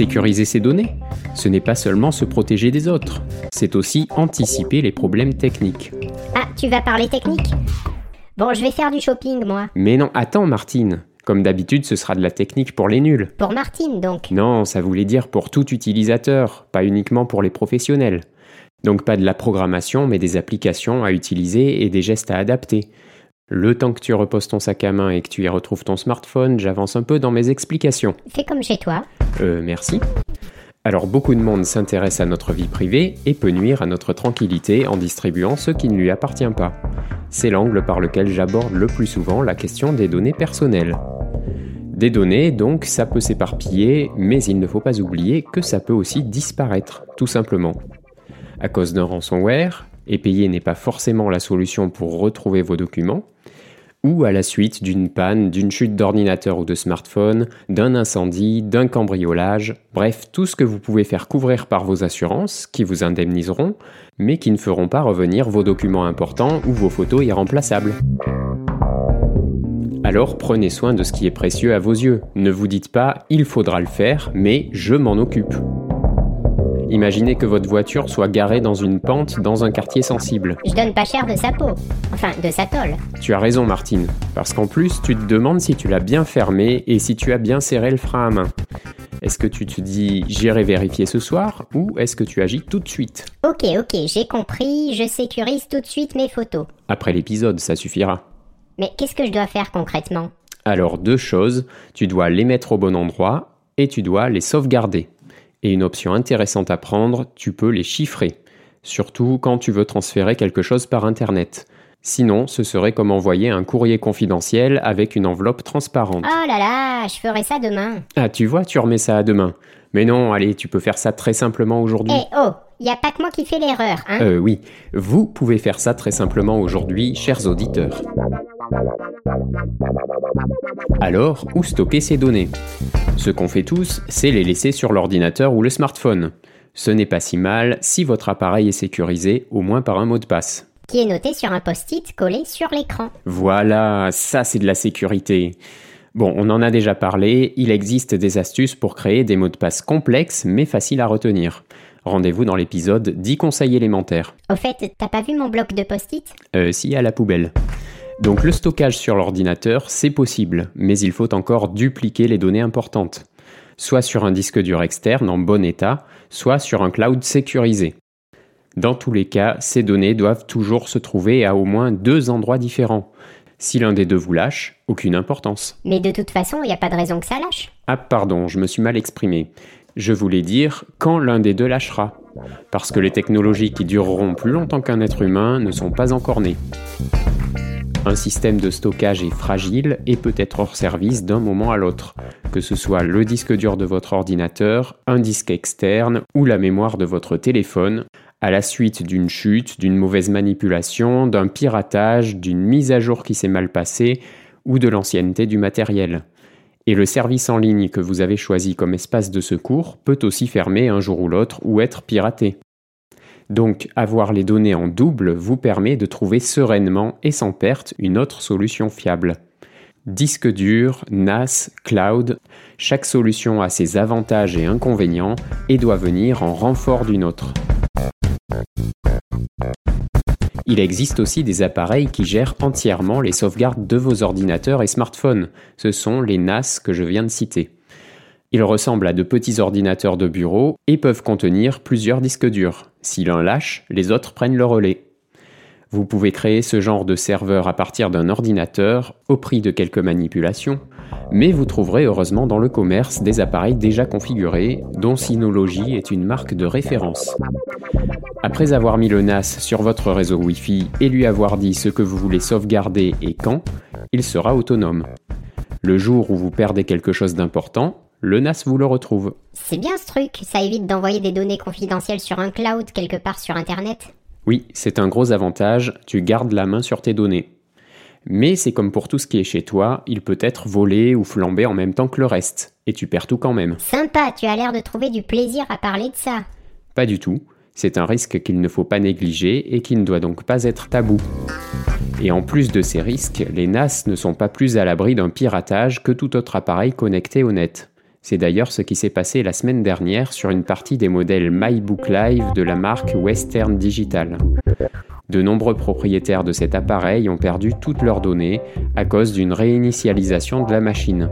Sécuriser ses données, ce n'est pas seulement se protéger des autres, c'est aussi anticiper les problèmes techniques. Ah, tu vas parler technique? Bon, je vais faire du shopping, moi. Mais non, attends Martine. Comme d'habitude, ce sera de la technique pour les nuls. Pour Martine, donc. Non, ça voulait dire pour tout utilisateur, pas uniquement pour les professionnels. Donc pas de la programmation, mais des applications à utiliser et des gestes à adapter. Le temps que tu reposes ton sac à main et que tu y retrouves ton smartphone, j'avance un peu dans mes explications. Fais comme chez toi. Euh, merci. Alors beaucoup de monde s'intéresse à notre vie privée et peut nuire à notre tranquillité en distribuant ce qui ne lui appartient pas. C'est l'angle par lequel j'aborde le plus souvent la question des données personnelles. Des données, donc, ça peut s'éparpiller, mais il ne faut pas oublier que ça peut aussi disparaître, tout simplement. À cause d'un ransomware, et payer n'est pas forcément la solution pour retrouver vos documents, ou à la suite d'une panne, d'une chute d'ordinateur ou de smartphone, d'un incendie, d'un cambriolage, bref, tout ce que vous pouvez faire couvrir par vos assurances, qui vous indemniseront, mais qui ne feront pas revenir vos documents importants ou vos photos irremplaçables. Alors prenez soin de ce qui est précieux à vos yeux. Ne vous dites pas il faudra le faire, mais je m'en occupe. Imaginez que votre voiture soit garée dans une pente dans un quartier sensible. Je donne pas cher de sa peau. Enfin, de sa tôle. Tu as raison Martine, parce qu'en plus tu te demandes si tu l'as bien fermé et si tu as bien serré le frein à main. Est-ce que tu te dis j'irai vérifier ce soir ou est-ce que tu agis tout de suite? Ok, ok, j'ai compris, je sécurise tout de suite mes photos. Après l'épisode, ça suffira. Mais qu'est-ce que je dois faire concrètement? Alors deux choses, tu dois les mettre au bon endroit et tu dois les sauvegarder. Et une option intéressante à prendre, tu peux les chiffrer, surtout quand tu veux transférer quelque chose par Internet. Sinon, ce serait comme envoyer un courrier confidentiel avec une enveloppe transparente. Oh là là, je ferai ça demain. Ah, tu vois, tu remets ça à demain. Mais non, allez, tu peux faire ça très simplement aujourd'hui. Eh oh, y a pas que moi qui fais l'erreur, hein Euh oui, vous pouvez faire ça très simplement aujourd'hui, chers auditeurs. Alors, où stocker ces données? Ce qu'on fait tous, c'est les laisser sur l'ordinateur ou le smartphone. Ce n'est pas si mal si votre appareil est sécurisé, au moins par un mot de passe. Qui est noté sur un post-it collé sur l'écran. Voilà, ça c'est de la sécurité. Bon, on en a déjà parlé, il existe des astuces pour créer des mots de passe complexes mais faciles à retenir. Rendez-vous dans l'épisode 10 conseils élémentaires. Au fait, t'as pas vu mon bloc de post-it? Euh, si, à la poubelle. Donc le stockage sur l'ordinateur, c'est possible, mais il faut encore dupliquer les données importantes. Soit sur un disque dur externe en bon état, soit sur un cloud sécurisé. Dans tous les cas, ces données doivent toujours se trouver à au moins deux endroits différents. Si l'un des deux vous lâche, aucune importance. Mais de toute façon, y a pas de raison que ça lâche. Ah pardon, je me suis mal exprimé. Je voulais dire quand l'un des deux lâchera. Parce que les technologies qui dureront plus longtemps qu'un être humain ne sont pas encore nées. Un système de stockage est fragile et peut être hors service d'un moment à l'autre, que ce soit le disque dur de votre ordinateur, un disque externe ou la mémoire de votre téléphone, à la suite d'une chute, d'une mauvaise manipulation, d'un piratage, d'une mise à jour qui s'est mal passée ou de l'ancienneté du matériel. Et le service en ligne que vous avez choisi comme espace de secours peut aussi fermer un jour ou l'autre ou être piraté. Donc avoir les données en double vous permet de trouver sereinement et sans perte une autre solution fiable. Disque dur, NAS, cloud, chaque solution a ses avantages et inconvénients et doit venir en renfort d'une autre. Il existe aussi des appareils qui gèrent entièrement les sauvegardes de vos ordinateurs et smartphones. Ce sont les NAS que je viens de citer. Ils ressemblent à de petits ordinateurs de bureau et peuvent contenir plusieurs disques durs. Si l'un lâche, les autres prennent le relais. Vous pouvez créer ce genre de serveur à partir d'un ordinateur au prix de quelques manipulations, mais vous trouverez heureusement dans le commerce des appareils déjà configurés dont Synology est une marque de référence. Après avoir mis le NAS sur votre réseau Wi-Fi et lui avoir dit ce que vous voulez sauvegarder et quand, il sera autonome. Le jour où vous perdez quelque chose d'important, le NAS vous le retrouve. C'est bien ce truc, ça évite d'envoyer des données confidentielles sur un cloud quelque part sur Internet? Oui, c'est un gros avantage, tu gardes la main sur tes données. Mais c'est comme pour tout ce qui est chez toi, il peut être volé ou flambé en même temps que le reste, et tu perds tout quand même. Sympa, tu as l'air de trouver du plaisir à parler de ça. Pas du tout, c'est un risque qu'il ne faut pas négliger et qui ne doit donc pas être tabou. Et en plus de ces risques, les NAS ne sont pas plus à l'abri d'un piratage que tout autre appareil connecté au net. C'est d'ailleurs ce qui s'est passé la semaine dernière sur une partie des modèles MyBook Live de la marque Western Digital. De nombreux propriétaires de cet appareil ont perdu toutes leurs données à cause d'une réinitialisation de la machine.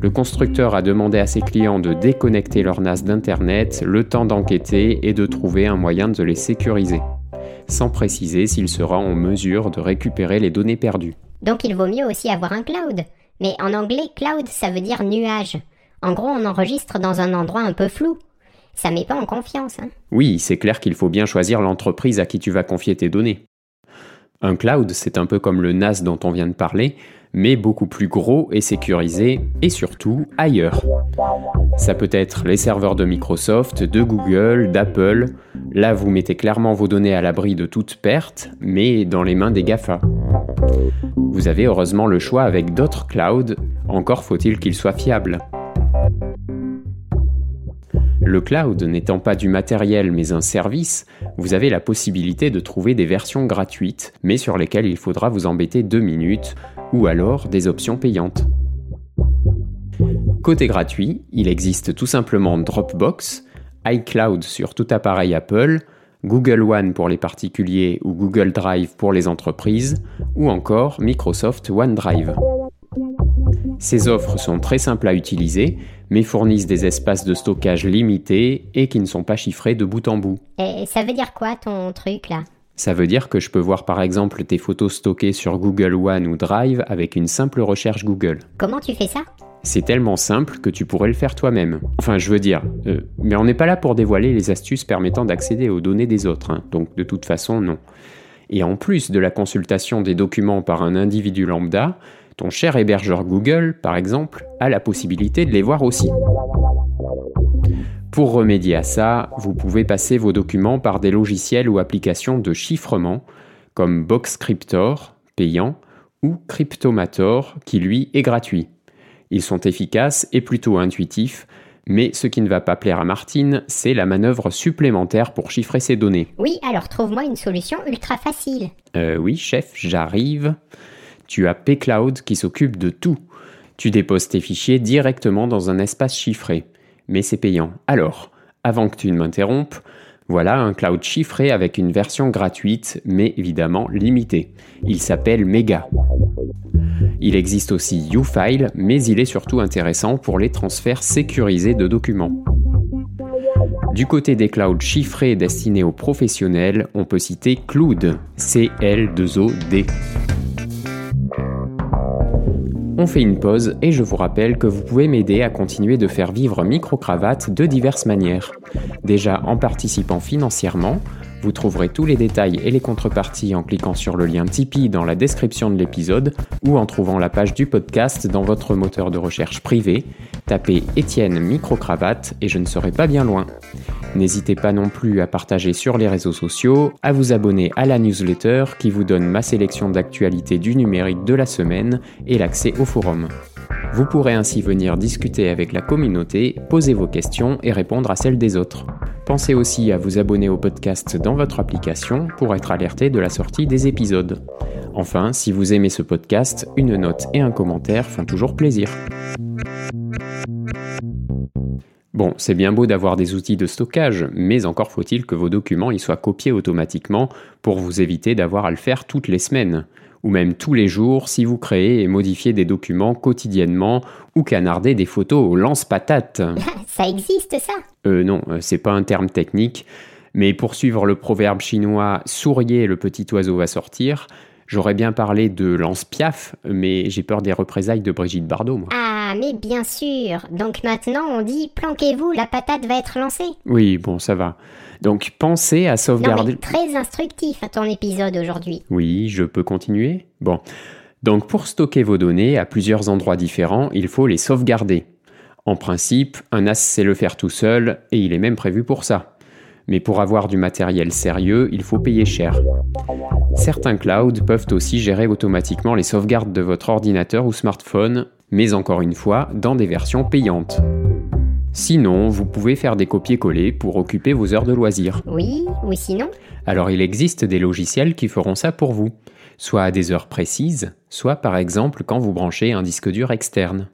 Le constructeur a demandé à ses clients de déconnecter leur NAS d'Internet le temps d'enquêter et de trouver un moyen de les sécuriser, sans préciser s'il sera en mesure de récupérer les données perdues. Donc il vaut mieux aussi avoir un cloud. Mais en anglais, cloud, ça veut dire nuage. En gros, on enregistre dans un endroit un peu flou. Ça met pas en confiance. Hein. Oui, c'est clair qu'il faut bien choisir l'entreprise à qui tu vas confier tes données. Un cloud, c'est un peu comme le NAS dont on vient de parler, mais beaucoup plus gros et sécurisé, et surtout ailleurs. Ça peut être les serveurs de Microsoft, de Google, d'Apple. Là, vous mettez clairement vos données à l'abri de toute perte, mais dans les mains des GAFA. Vous avez heureusement le choix avec d'autres clouds, encore faut-il qu'ils soient fiables. Le cloud n'étant pas du matériel mais un service, vous avez la possibilité de trouver des versions gratuites, mais sur lesquelles il faudra vous embêter deux minutes, ou alors des options payantes. Côté gratuit, il existe tout simplement Dropbox, iCloud sur tout appareil Apple, Google One pour les particuliers ou Google Drive pour les entreprises, ou encore Microsoft OneDrive. Ces offres sont très simples à utiliser, mais fournissent des espaces de stockage limités et qui ne sont pas chiffrés de bout en bout. Et ça veut dire quoi ton truc là? Ça veut dire que je peux voir par exemple tes photos stockées sur Google One ou Drive avec une simple recherche Google. Comment tu fais ça? C'est tellement simple que tu pourrais le faire toi-même. Enfin, je veux dire, euh, mais on n'est pas là pour dévoiler les astuces permettant d'accéder aux données des autres, hein. donc de toute façon non. Et en plus de la consultation des documents par un individu lambda, ton cher hébergeur Google, par exemple, a la possibilité de les voir aussi. Pour remédier à ça, vous pouvez passer vos documents par des logiciels ou applications de chiffrement comme Boxcryptor, payant, ou Cryptomator, qui lui est gratuit. Ils sont efficaces et plutôt intuitifs, mais ce qui ne va pas plaire à Martine, c'est la manœuvre supplémentaire pour chiffrer ses données. Oui, alors trouve-moi une solution ultra facile. Euh, oui, chef, j'arrive. Tu as pCloud qui s'occupe de tout. Tu déposes tes fichiers directement dans un espace chiffré mais c'est payant. Alors, avant que tu ne m'interrompes, voilà un cloud chiffré avec une version gratuite, mais évidemment limitée. Il s'appelle Mega. Il existe aussi UFile, mais il est surtout intéressant pour les transferts sécurisés de documents. Du côté des clouds chiffrés destinés aux professionnels, on peut citer Cloud, C-L-2-O-D. On fait une pause et je vous rappelle que vous pouvez m'aider à continuer de faire vivre Microcravate de diverses manières. Déjà en participant financièrement, vous trouverez tous les détails et les contreparties en cliquant sur le lien Tipeee dans la description de l'épisode ou en trouvant la page du podcast dans votre moteur de recherche privé. Tapez Étienne Microcravate et je ne serai pas bien loin. N'hésitez pas non plus à partager sur les réseaux sociaux, à vous abonner à la newsletter qui vous donne ma sélection d'actualités du numérique de la semaine et l'accès au forum. Vous pourrez ainsi venir discuter avec la communauté, poser vos questions et répondre à celles des autres. Pensez aussi à vous abonner au podcast dans votre application pour être alerté de la sortie des épisodes. Enfin, si vous aimez ce podcast, une note et un commentaire font toujours plaisir. Bon, c'est bien beau d'avoir des outils de stockage, mais encore faut-il que vos documents y soient copiés automatiquement pour vous éviter d'avoir à le faire toutes les semaines, ou même tous les jours si vous créez et modifiez des documents quotidiennement ou canardez des photos au lance-patates. Ça existe ça? Euh non, euh, c'est pas un terme technique, mais pour suivre le proverbe chinois souriez le petit oiseau va sortir, J'aurais bien parlé de lance-piaf, mais j'ai peur des représailles de Brigitte Bardot, moi. Ah, mais bien sûr. Donc maintenant, on dit planquez-vous, la patate va être lancée. Oui, bon, ça va. Donc pensez à sauvegarder. Non, très instructif ton épisode aujourd'hui. Oui, je peux continuer? Bon. Donc pour stocker vos données à plusieurs endroits différents, il faut les sauvegarder. En principe, un as sait le faire tout seul, et il est même prévu pour ça. Mais pour avoir du matériel sérieux, il faut payer cher. Certains clouds peuvent aussi gérer automatiquement les sauvegardes de votre ordinateur ou smartphone, mais encore une fois, dans des versions payantes. Sinon, vous pouvez faire des copier-coller pour occuper vos heures de loisirs. Oui, ou sinon? Alors il existe des logiciels qui feront ça pour vous, soit à des heures précises, soit par exemple quand vous branchez un disque dur externe.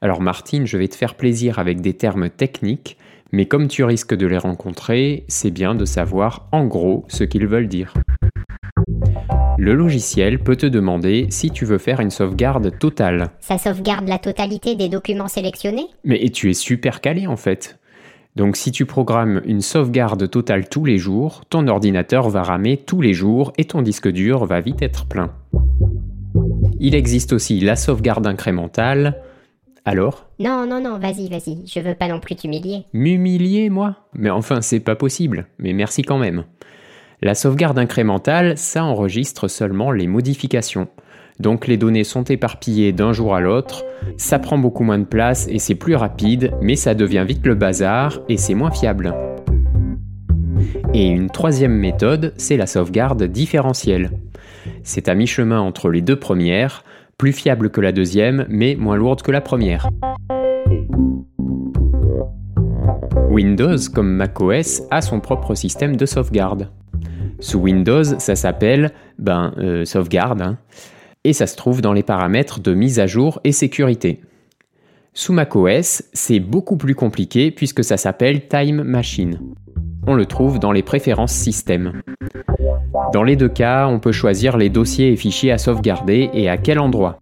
Alors Martine, je vais te faire plaisir avec des termes techniques, mais comme tu risques de les rencontrer, c'est bien de savoir en gros ce qu'ils veulent dire. Le logiciel peut te demander si tu veux faire une sauvegarde totale. Ça sauvegarde la totalité des documents sélectionnés? Mais tu es super calé en fait. Donc si tu programmes une sauvegarde totale tous les jours, ton ordinateur va ramer tous les jours et ton disque dur va vite être plein. Il existe aussi la sauvegarde incrémentale. Alors? Non, non, non, vas-y, vas-y, je veux pas non plus t'humilier. M'humilier, moi? Mais enfin, c'est pas possible, mais merci quand même. La sauvegarde incrémentale, ça enregistre seulement les modifications. Donc les données sont éparpillées d'un jour à l'autre, ça prend beaucoup moins de place et c'est plus rapide, mais ça devient vite le bazar et c'est moins fiable. Et une troisième méthode, c'est la sauvegarde différentielle. C'est à mi-chemin entre les deux premières, plus fiable que la deuxième, mais moins lourde que la première. Windows, comme macOS, a son propre système de sauvegarde. Sous Windows, ça s'appelle ben, euh, sauvegarde, hein. et ça se trouve dans les paramètres de mise à jour et sécurité. Sous macOS, c'est beaucoup plus compliqué puisque ça s'appelle Time Machine. On le trouve dans les préférences système. Dans les deux cas, on peut choisir les dossiers et fichiers à sauvegarder et à quel endroit.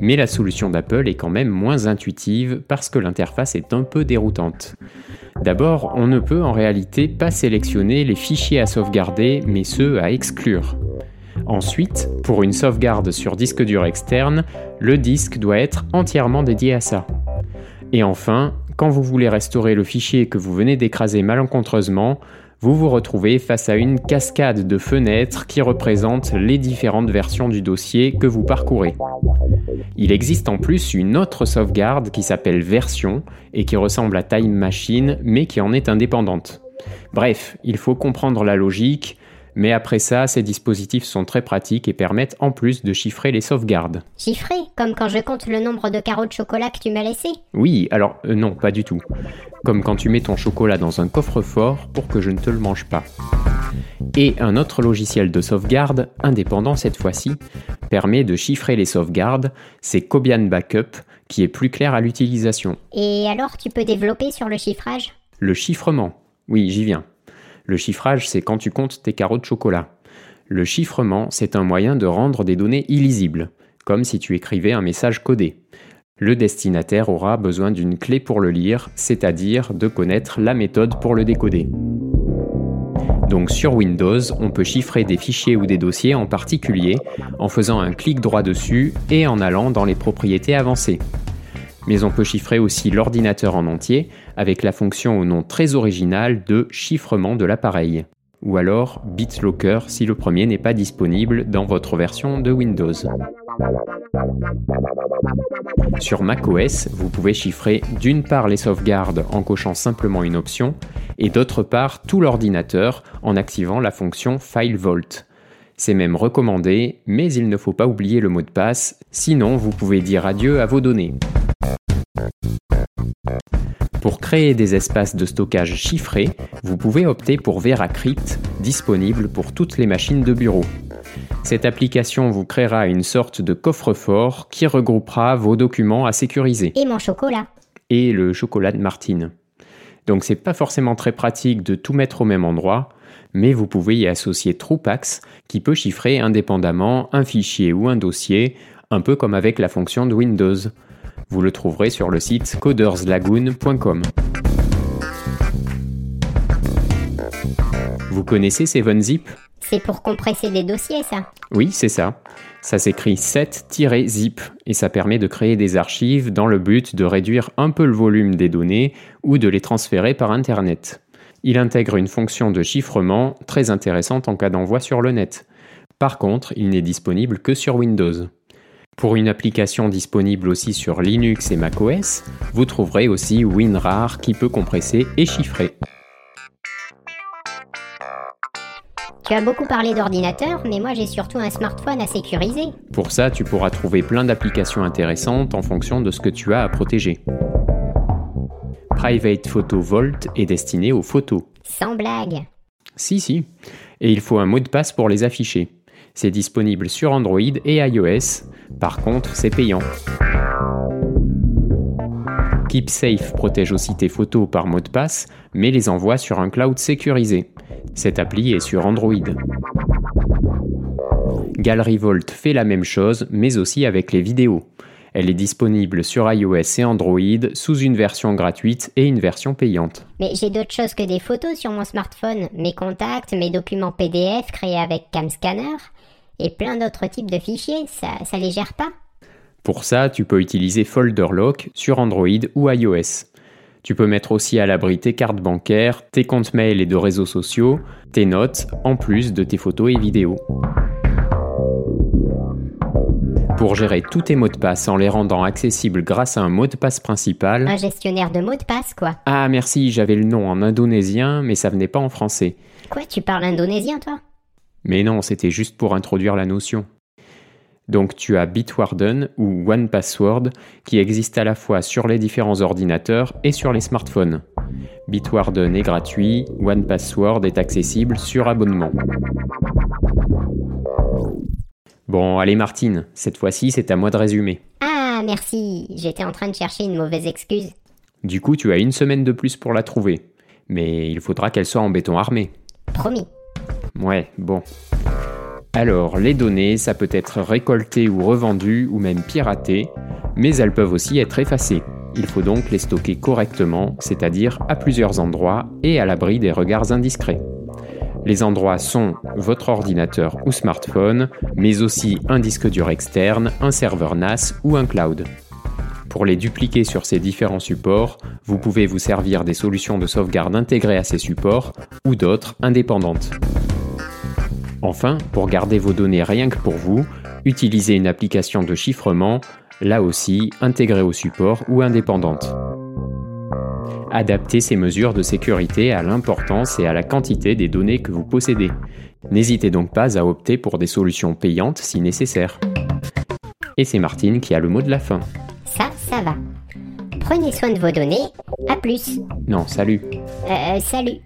Mais la solution d'Apple est quand même moins intuitive parce que l'interface est un peu déroutante. D'abord, on ne peut en réalité pas sélectionner les fichiers à sauvegarder, mais ceux à exclure. Ensuite, pour une sauvegarde sur disque dur externe, le disque doit être entièrement dédié à ça. Et enfin, quand vous voulez restaurer le fichier que vous venez d'écraser malencontreusement, vous vous retrouvez face à une cascade de fenêtres qui représentent les différentes versions du dossier que vous parcourez. Il existe en plus une autre sauvegarde qui s'appelle Version et qui ressemble à Time Machine mais qui en est indépendante. Bref, il faut comprendre la logique, mais après ça, ces dispositifs sont très pratiques et permettent en plus de chiffrer les sauvegardes. Chiffrer Comme quand je compte le nombre de carreaux de chocolat que tu m'as laissé Oui, alors euh, non, pas du tout. Comme quand tu mets ton chocolat dans un coffre-fort pour que je ne te le mange pas. Et un autre logiciel de sauvegarde, indépendant cette fois-ci, permet de chiffrer les sauvegardes, c'est Cobian Backup, qui est plus clair à l'utilisation. Et alors, tu peux développer sur le chiffrage? Le chiffrement, oui, j'y viens. Le chiffrage, c'est quand tu comptes tes carreaux de chocolat. Le chiffrement, c'est un moyen de rendre des données illisibles, comme si tu écrivais un message codé. Le destinataire aura besoin d'une clé pour le lire, c'est-à-dire de connaître la méthode pour le décoder. Donc sur Windows, on peut chiffrer des fichiers ou des dossiers en particulier en faisant un clic droit dessus et en allant dans les propriétés avancées. Mais on peut chiffrer aussi l'ordinateur en entier avec la fonction au nom très original de chiffrement de l'appareil. Ou alors BitLocker si le premier n'est pas disponible dans votre version de Windows. Sur macOS, vous pouvez chiffrer d'une part les sauvegardes en cochant simplement une option, et d'autre part tout l'ordinateur en activant la fonction FileVault. C'est même recommandé, mais il ne faut pas oublier le mot de passe, sinon vous pouvez dire adieu à vos données. Pour créer des espaces de stockage chiffrés, vous pouvez opter pour VeraCrypt, disponible pour toutes les machines de bureau. Cette application vous créera une sorte de coffre-fort qui regroupera vos documents à sécuriser. Et mon chocolat. Et le chocolat de Martine. Donc c'est pas forcément très pratique de tout mettre au même endroit, mais vous pouvez y associer Troupax qui peut chiffrer indépendamment un fichier ou un dossier, un peu comme avec la fonction de Windows. Vous le trouverez sur le site coderslagoon.com. Vous connaissez 7zip C'est pour compresser des dossiers, ça Oui, c'est ça. Ça s'écrit 7-zip et ça permet de créer des archives dans le but de réduire un peu le volume des données ou de les transférer par Internet. Il intègre une fonction de chiffrement très intéressante en cas d'envoi sur le net. Par contre, il n'est disponible que sur Windows. Pour une application disponible aussi sur Linux et macOS, vous trouverez aussi WinRAR qui peut compresser et chiffrer. Tu as beaucoup parlé d'ordinateur, mais moi j'ai surtout un smartphone à sécuriser. Pour ça, tu pourras trouver plein d'applications intéressantes en fonction de ce que tu as à protéger. Private Photo Vault est destiné aux photos. Sans blague. Si, si. Et il faut un mot de passe pour les afficher. C'est disponible sur Android et iOS. Par contre, c'est payant. KeepSafe protège aussi tes photos par mot de passe, mais les envoie sur un cloud sécurisé. Cette appli est sur Android. Gallery Vault fait la même chose, mais aussi avec les vidéos. Elle est disponible sur iOS et Android sous une version gratuite et une version payante. Mais j'ai d'autres choses que des photos sur mon smartphone, mes contacts, mes documents PDF créés avec CamScanner et plein d'autres types de fichiers, ça, ça les gère pas Pour ça, tu peux utiliser FolderLock sur Android ou iOS. Tu peux mettre aussi à l'abri tes cartes bancaires, tes comptes mail et de réseaux sociaux, tes notes, en plus de tes photos et vidéos. Pour gérer tous tes mots de passe en les rendant accessibles grâce à un mot de passe principal. Un gestionnaire de mots de passe, quoi. Ah merci, j'avais le nom en indonésien, mais ça venait pas en français. Quoi, tu parles indonésien, toi? Mais non, c'était juste pour introduire la notion. Donc tu as Bitwarden ou OnePassword qui existe à la fois sur les différents ordinateurs et sur les smartphones. Bitwarden est gratuit, OnePassword est accessible sur abonnement. Bon, allez Martine, cette fois-ci c'est à moi de résumer. Ah, merci. J'étais en train de chercher une mauvaise excuse. Du coup, tu as une semaine de plus pour la trouver. Mais il faudra qu'elle soit en béton armé. Promis. Ouais, bon. Alors, les données, ça peut être récolté ou revendu ou même piraté, mais elles peuvent aussi être effacées. Il faut donc les stocker correctement, c'est-à-dire à plusieurs endroits et à l'abri des regards indiscrets. Les endroits sont votre ordinateur ou smartphone, mais aussi un disque dur externe, un serveur NAS ou un cloud. Pour les dupliquer sur ces différents supports, vous pouvez vous servir des solutions de sauvegarde intégrées à ces supports ou d'autres indépendantes. Enfin, pour garder vos données rien que pour vous, utilisez une application de chiffrement, là aussi intégrée au support ou indépendante. Adaptez ces mesures de sécurité à l'importance et à la quantité des données que vous possédez. N'hésitez donc pas à opter pour des solutions payantes si nécessaire. Et c'est Martine qui a le mot de la fin. Ça, ça va. Prenez soin de vos données. À plus. Non, salut. Euh, salut.